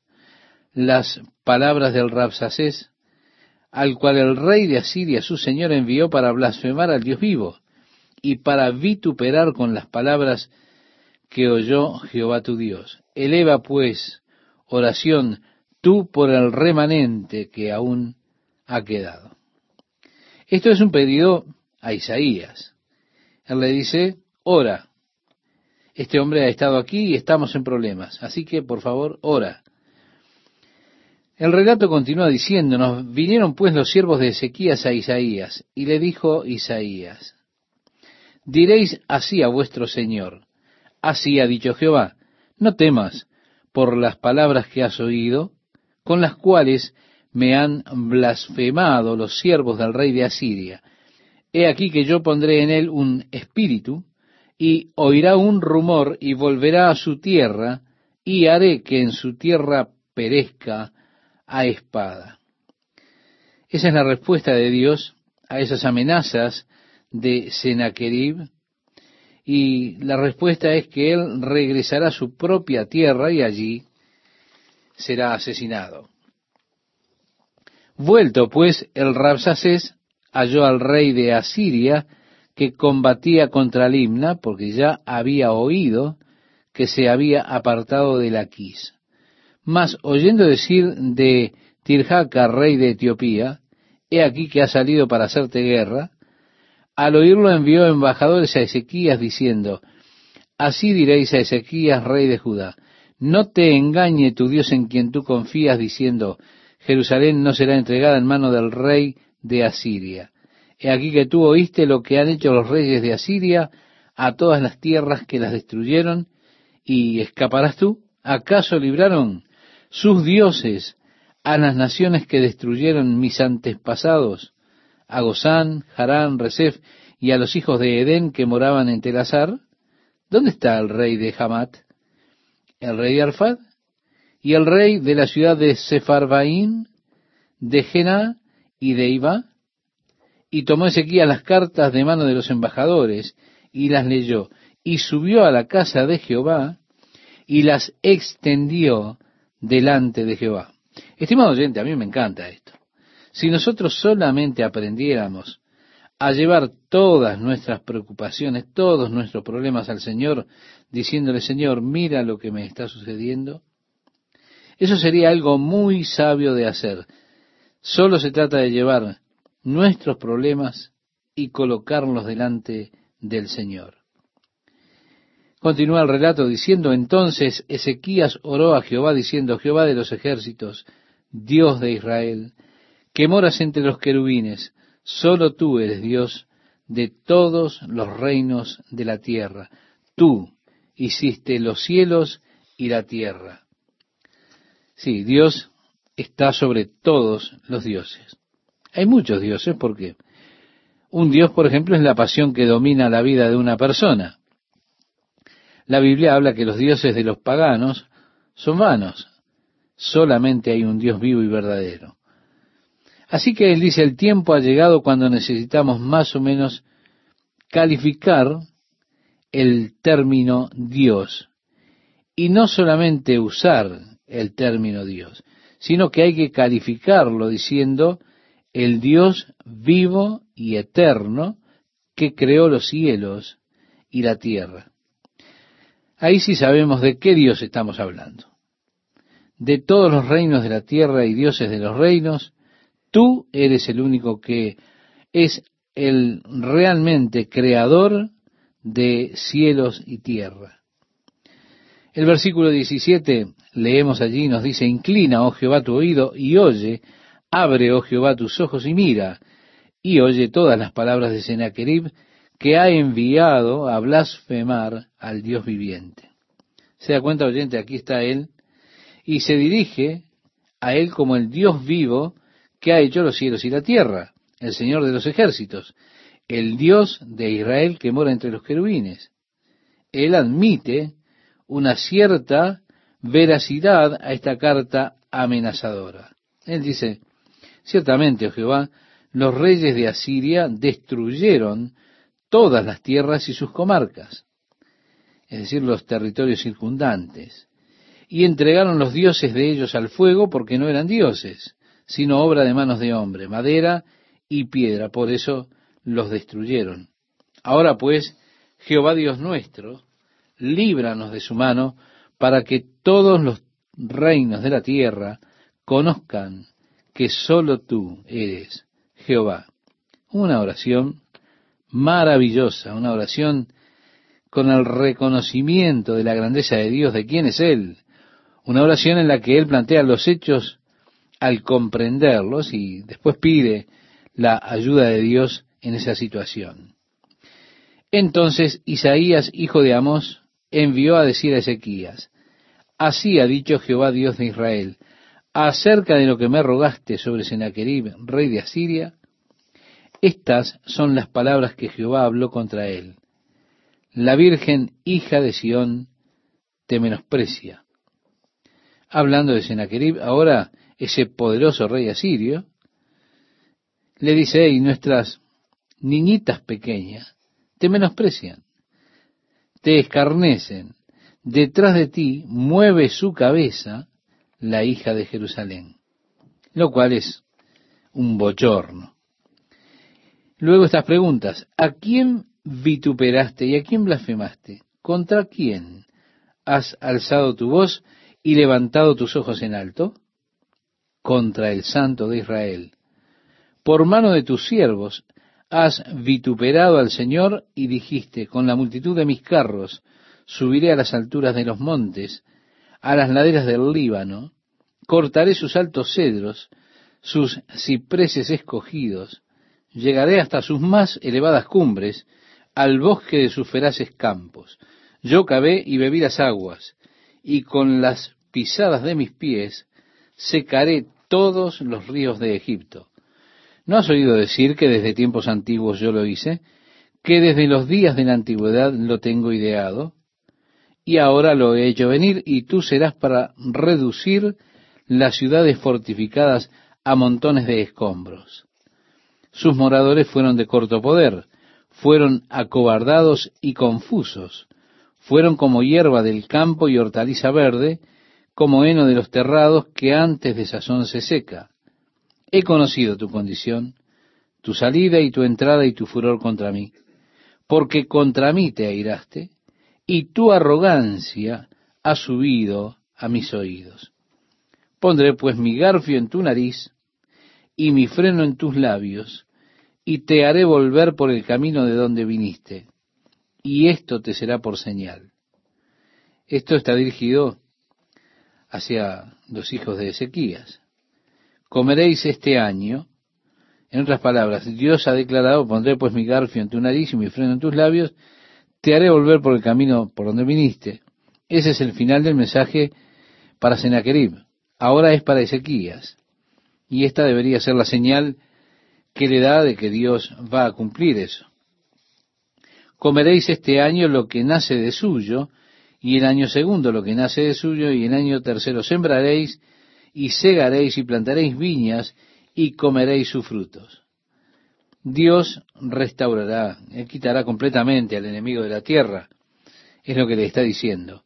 las palabras del Rapsacés, al cual el rey de Asiria, su señor, envió para blasfemar al Dios vivo y para vituperar con las palabras que oyó Jehová tu Dios. Eleva pues oración tú por el remanente que aún ha quedado. Esto es un pedido a Isaías. Él le dice, ora. Este hombre ha estado aquí y estamos en problemas, así que por favor, ora. El relato continúa diciéndonos, vinieron pues los siervos de Ezequías a Isaías, y le dijo Isaías, diréis así a vuestro Señor, así ha dicho Jehová, no temas por las palabras que has oído, con las cuales me han blasfemado los siervos del rey de Asiria. He aquí que yo pondré en él un espíritu, y oirá un rumor y volverá a su tierra, y haré que en su tierra perezca a espada. Esa es la respuesta de Dios a esas amenazas de Sennacherib, y la respuesta es que él regresará a su propia tierra y allí será asesinado. Vuelto pues el Rabsacés halló al rey de Asiria que combatía contra Limna, porque ya había oído que se había apartado de Laquis. Mas oyendo decir de Tirjaca, rey de Etiopía, he aquí que ha salido para hacerte guerra, al oírlo envió embajadores a Ezequías diciendo, Así diréis a Ezequías, rey de Judá, no te engañe tu Dios en quien tú confías, diciendo, Jerusalén no será entregada en mano del rey de Asiria. He aquí que tú oíste lo que han hecho los reyes de Asiria a todas las tierras que las destruyeron, y escaparás tú. ¿Acaso libraron sus dioses a las naciones que destruyeron mis antepasados, a Gozán, Harán, Resef y a los hijos de Edén que moraban en Telazar? ¿Dónde está el rey de Hamat? ¿El rey de Arfad? ¿Y el rey de la ciudad de Sefarbaín, de Jena y de Iba? Y tomó Ezequiel las cartas de mano de los embajadores y las leyó, y subió a la casa de Jehová y las extendió delante de Jehová. Estimado oyente, a mí me encanta esto. Si nosotros solamente aprendiéramos a llevar todas nuestras preocupaciones, todos nuestros problemas al Señor, diciéndole, Señor, mira lo que me está sucediendo, eso sería algo muy sabio de hacer. Solo se trata de llevar nuestros problemas y colocarlos delante del Señor. Continúa el relato diciendo, entonces Ezequías oró a Jehová diciendo, Jehová de los ejércitos, Dios de Israel, que moras entre los querubines, solo tú eres Dios de todos los reinos de la tierra. Tú hiciste los cielos y la tierra. Sí, Dios está sobre todos los dioses. Hay muchos dioses porque un dios, por ejemplo, es la pasión que domina la vida de una persona. La Biblia habla que los dioses de los paganos son vanos. Solamente hay un Dios vivo y verdadero. Así que él dice, el tiempo ha llegado cuando necesitamos más o menos calificar el término Dios. Y no solamente usar el término Dios, sino que hay que calificarlo diciendo el Dios vivo y eterno que creó los cielos y la tierra. Ahí sí sabemos de qué Dios estamos hablando. de todos los reinos de la tierra y dioses de los reinos, tú eres el único que es el realmente creador de cielos y tierra. El versículo 17 leemos allí, nos dice, inclina, oh Jehová, tu oído y oye, abre, oh Jehová, tus ojos y mira, y oye todas las palabras de Sennacherib que ha enviado a blasfemar al Dios viviente. Se da cuenta, oyente, aquí está él, y se dirige a él como el Dios vivo que ha hecho los cielos y la tierra, el Señor de los ejércitos, el Dios de Israel que mora entre los querubines. Él admite una cierta veracidad a esta carta amenazadora. Él dice, ciertamente, oh Jehová, los reyes de Asiria destruyeron todas las tierras y sus comarcas, es decir, los territorios circundantes, y entregaron los dioses de ellos al fuego porque no eran dioses, sino obra de manos de hombre, madera y piedra, por eso los destruyeron. Ahora pues, Jehová Dios nuestro, líbranos de su mano, para que todos los reinos de la tierra conozcan que sólo tú eres Jehová. Una oración maravillosa, una oración con el reconocimiento de la grandeza de Dios, de quién es Él. Una oración en la que Él plantea los hechos al comprenderlos y después pide la ayuda de Dios en esa situación. Entonces Isaías, hijo de Amós, envió a decir a Ezequías, Así ha dicho Jehová Dios de Israel, acerca de lo que me rogaste sobre Sennacherib, rey de Asiria, estas son las palabras que Jehová habló contra él. La Virgen, hija de Sión, te menosprecia. Hablando de Sennacherib, ahora ese poderoso rey asirio, le dice, y nuestras niñitas pequeñas te menosprecian, te escarnecen, detrás de ti mueve su cabeza la hija de Jerusalén, lo cual es un bochorno. Luego estas preguntas, ¿a quién vituperaste y a quién blasfemaste? ¿Contra quién has alzado tu voz y levantado tus ojos en alto? Contra el Santo de Israel. Por mano de tus siervos has vituperado al Señor y dijiste, con la multitud de mis carros subiré a las alturas de los montes, a las laderas del Líbano, cortaré sus altos cedros, sus cipreses escogidos, llegaré hasta sus más elevadas cumbres, al bosque de sus feraces campos. Yo cavé y bebí las aguas, y con las pisadas de mis pies secaré todos los ríos de Egipto. ¿No has oído decir que desde tiempos antiguos yo lo hice? ¿Que desde los días de la antigüedad lo tengo ideado? Y ahora lo he hecho venir, y tú serás para reducir las ciudades fortificadas a montones de escombros. Sus moradores fueron de corto poder, fueron acobardados y confusos, fueron como hierba del campo y hortaliza verde, como heno de los terrados que antes de sazón se seca. He conocido tu condición, tu salida y tu entrada y tu furor contra mí, porque contra mí te airaste, y tu arrogancia ha subido a mis oídos. Pondré pues mi garfio en tu nariz, y mi freno en tus labios, y te haré volver por el camino de donde viniste, y esto te será por señal. Esto está dirigido hacia los hijos de Ezequías. Comeréis este año, en otras palabras, Dios ha declarado, pondré pues mi garfio en tu nariz y mi freno en tus labios, te haré volver por el camino por donde viniste. Ese es el final del mensaje para Sennacherib. Ahora es para Ezequías. Y esta debería ser la señal que le da de que Dios va a cumplir eso. Comeréis este año lo que nace de suyo, y el año segundo lo que nace de suyo, y el año tercero sembraréis, y segaréis, y plantaréis viñas, y comeréis sus frutos. Dios restaurará, Él quitará completamente al enemigo de la tierra, es lo que le está diciendo.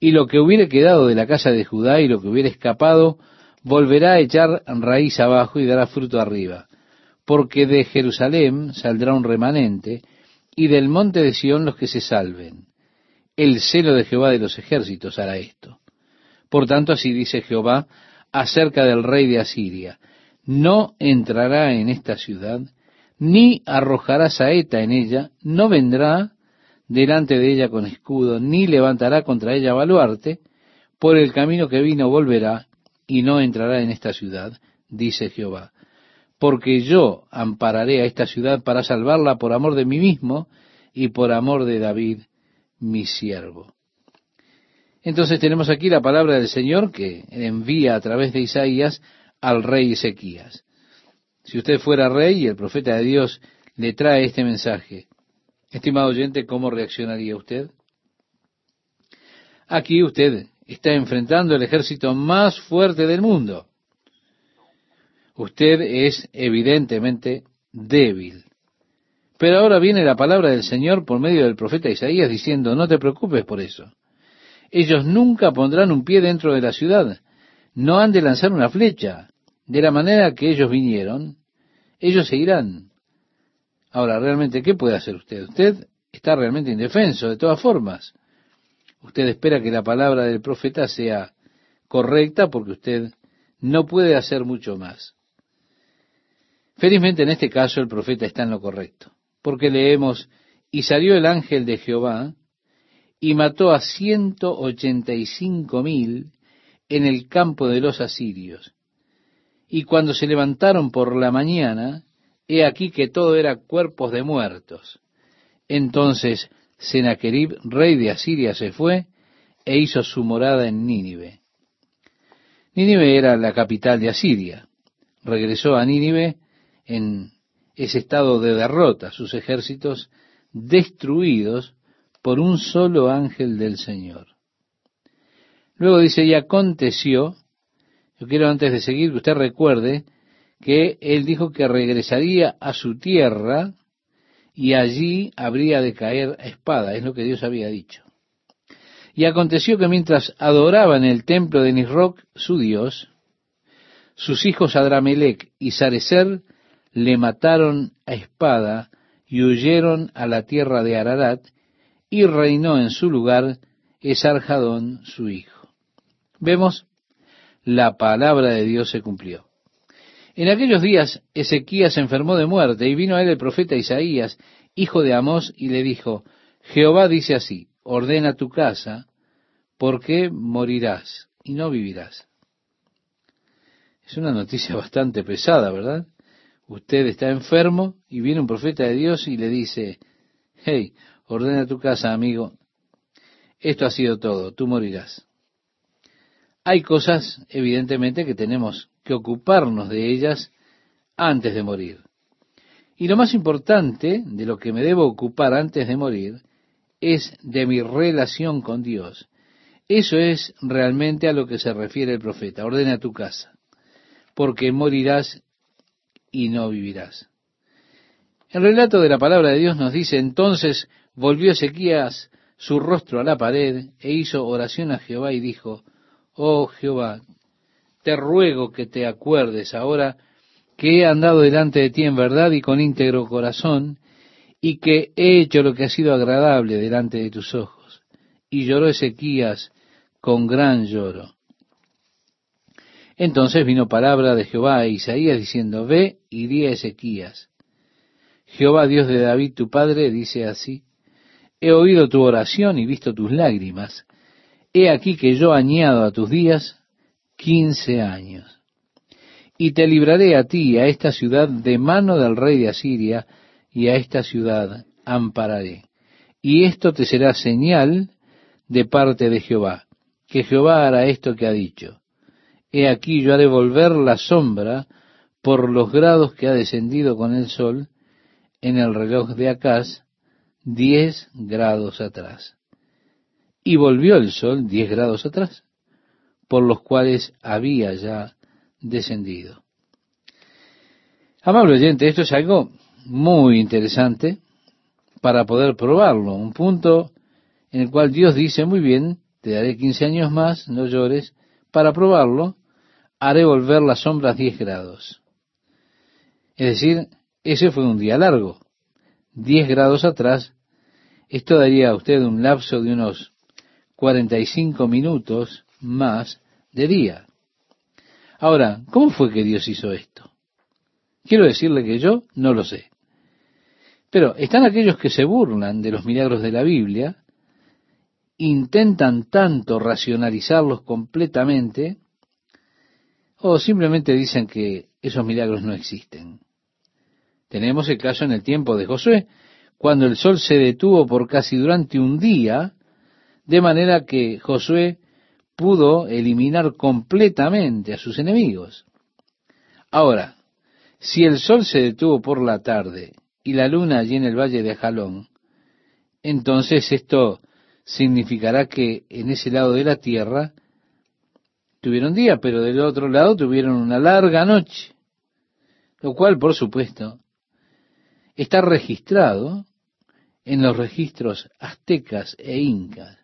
Y lo que hubiere quedado de la casa de Judá y lo que hubiera escapado, volverá a echar raíz abajo y dará fruto arriba, porque de Jerusalén saldrá un remanente, y del monte de Sión los que se salven. El celo de Jehová de los ejércitos hará esto. Por tanto, así dice Jehová acerca del rey de Asiria, no entrará en esta ciudad, ni arrojará saeta en ella, no vendrá delante de ella con escudo, ni levantará contra ella baluarte, por el camino que vino volverá, y no entrará en esta ciudad, dice Jehová. Porque yo ampararé a esta ciudad para salvarla por amor de mí mismo y por amor de David, mi siervo. Entonces tenemos aquí la palabra del Señor que envía a través de Isaías al rey Ezequías. Si usted fuera rey y el profeta de Dios le trae este mensaje, estimado oyente, ¿cómo reaccionaría usted? Aquí usted está enfrentando el ejército más fuerte del mundo. Usted es evidentemente débil. Pero ahora viene la palabra del Señor por medio del profeta Isaías diciendo, no te preocupes por eso. Ellos nunca pondrán un pie dentro de la ciudad, no han de lanzar una flecha. De la manera que ellos vinieron, ellos se irán. Ahora, realmente, ¿qué puede hacer usted? Usted está realmente indefenso, de todas formas. Usted espera que la palabra del profeta sea correcta porque usted no puede hacer mucho más. Felizmente en este caso el profeta está en lo correcto, porque leemos, y salió el ángel de Jehová y mató a ciento ochenta y cinco mil en el campo de los asirios. Y cuando se levantaron por la mañana, he aquí que todo era cuerpos de muertos. Entonces Sennacherib, rey de Asiria, se fue e hizo su morada en Nínive. Nínive era la capital de Asiria. Regresó a Nínive en ese estado de derrota, sus ejércitos destruidos por un solo ángel del Señor. Luego dice, y aconteció, yo quiero antes de seguir que usted recuerde que él dijo que regresaría a su tierra y allí habría de caer espada, es lo que Dios había dicho. Y aconteció que mientras adoraban el templo de Nisroch, su Dios, sus hijos Adramelech y Sarecer le mataron a espada y huyeron a la tierra de Ararat, y reinó en su lugar Esarjadón su hijo. Vemos, la palabra de Dios se cumplió. En aquellos días Ezequías se enfermó de muerte y vino a él el profeta Isaías, hijo de Amós, y le dijo, Jehová dice así, ordena tu casa, porque morirás y no vivirás. Es una noticia bastante pesada, ¿verdad? Usted está enfermo y viene un profeta de Dios y le dice, hey, ordena tu casa, amigo, esto ha sido todo, tú morirás. Hay cosas, evidentemente, que tenemos que ocuparnos de ellas antes de morir. Y lo más importante de lo que me debo ocupar antes de morir es de mi relación con Dios. Eso es realmente a lo que se refiere el profeta. Ordena tu casa, porque morirás y no vivirás. El relato de la palabra de Dios nos dice, entonces volvió Ezequías su rostro a la pared e hizo oración a Jehová y dijo, Oh Jehová, te ruego que te acuerdes ahora que he andado delante de ti en verdad y con íntegro corazón, y que he hecho lo que ha sido agradable delante de tus ojos. Y lloró Ezequías con gran lloro. Entonces vino palabra de Jehová a Isaías diciendo, Ve y di a Ezequías, Jehová Dios de David tu padre dice así, He oído tu oración y visto tus lágrimas. He aquí que yo añado a tus días quince años. Y te libraré a ti a esta ciudad de mano del rey de Asiria, y a esta ciudad ampararé. Y esto te será señal de parte de Jehová, que Jehová hará esto que ha dicho. He aquí yo haré volver la sombra por los grados que ha descendido con el sol en el reloj de Acaz, diez grados atrás. Y volvió el sol diez grados atrás, por los cuales había ya descendido. Amable oyente, esto es algo muy interesante para poder probarlo. Un punto en el cual Dios dice, muy bien, te daré quince años más, no llores, para probarlo, haré volver las sombras diez grados. Es decir, ese fue un día largo. Diez grados atrás, esto daría a usted un lapso de unos 45 minutos más de día. Ahora, ¿cómo fue que Dios hizo esto? Quiero decirle que yo no lo sé. Pero están aquellos que se burlan de los milagros de la Biblia, intentan tanto racionalizarlos completamente, o simplemente dicen que esos milagros no existen. Tenemos el caso en el tiempo de Josué, cuando el sol se detuvo por casi durante un día, de manera que Josué pudo eliminar completamente a sus enemigos. Ahora, si el sol se detuvo por la tarde y la luna allí en el valle de Jalón, entonces esto significará que en ese lado de la tierra tuvieron día, pero del otro lado tuvieron una larga noche, lo cual, por supuesto, está registrado en los registros aztecas e incas.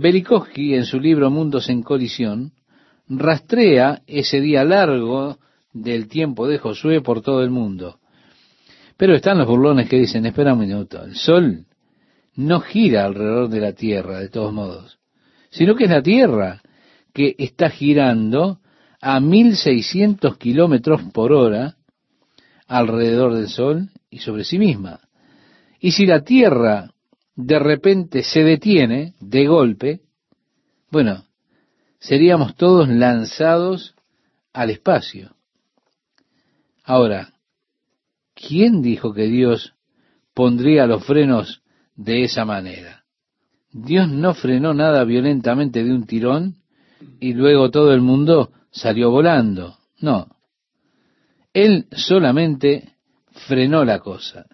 Belikovsky, en su libro Mundos en colisión, rastrea ese día largo del tiempo de Josué por todo el mundo. Pero están los burlones que dicen, espera un minuto, el sol no gira alrededor de la Tierra, de todos modos, sino que es la Tierra que está girando a 1600 kilómetros por hora alrededor del Sol y sobre sí misma. Y si la Tierra de repente se detiene de golpe, bueno, seríamos todos lanzados al espacio. Ahora, ¿quién dijo que Dios pondría los frenos de esa manera? Dios no frenó nada violentamente de un tirón y luego todo el mundo salió volando. No. Él solamente frenó la cosa.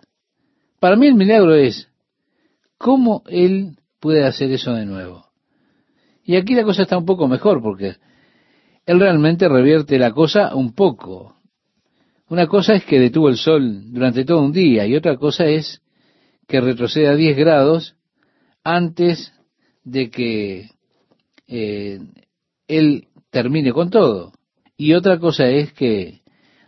Para mí el milagro es cómo Él puede hacer eso de nuevo. Y aquí la cosa está un poco mejor porque Él realmente revierte la cosa un poco. Una cosa es que detuvo el sol durante todo un día y otra cosa es que retroceda 10 grados antes de que eh, él termine con todo. Y otra cosa es que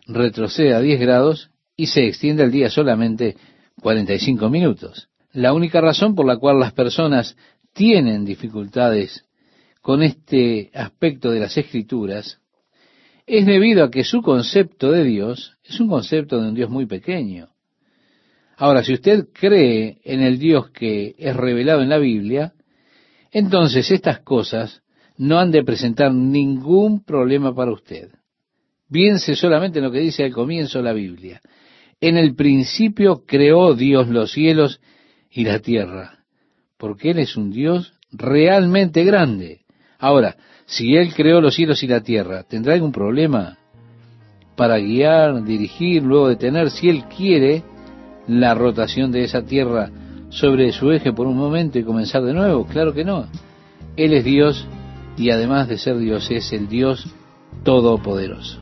retroceda 10 grados y se extienda el día solamente 45 minutos. La única razón por la cual las personas tienen dificultades con este aspecto de las escrituras es debido a que su concepto de Dios es un concepto de un Dios muy pequeño. Ahora, si usted cree en el Dios que es revelado en la Biblia, entonces estas cosas no han de presentar ningún problema para usted. Piense solamente en lo que dice al comienzo de la Biblia. En el principio creó Dios los cielos y la tierra, porque Él es un Dios realmente grande. Ahora, si Él creó los cielos y la tierra, ¿tendrá algún problema para guiar, dirigir, luego detener, si Él quiere, la rotación de esa tierra sobre su eje por un momento y comenzar de nuevo? Claro que no. Él es Dios y además de ser Dios es el Dios todopoderoso.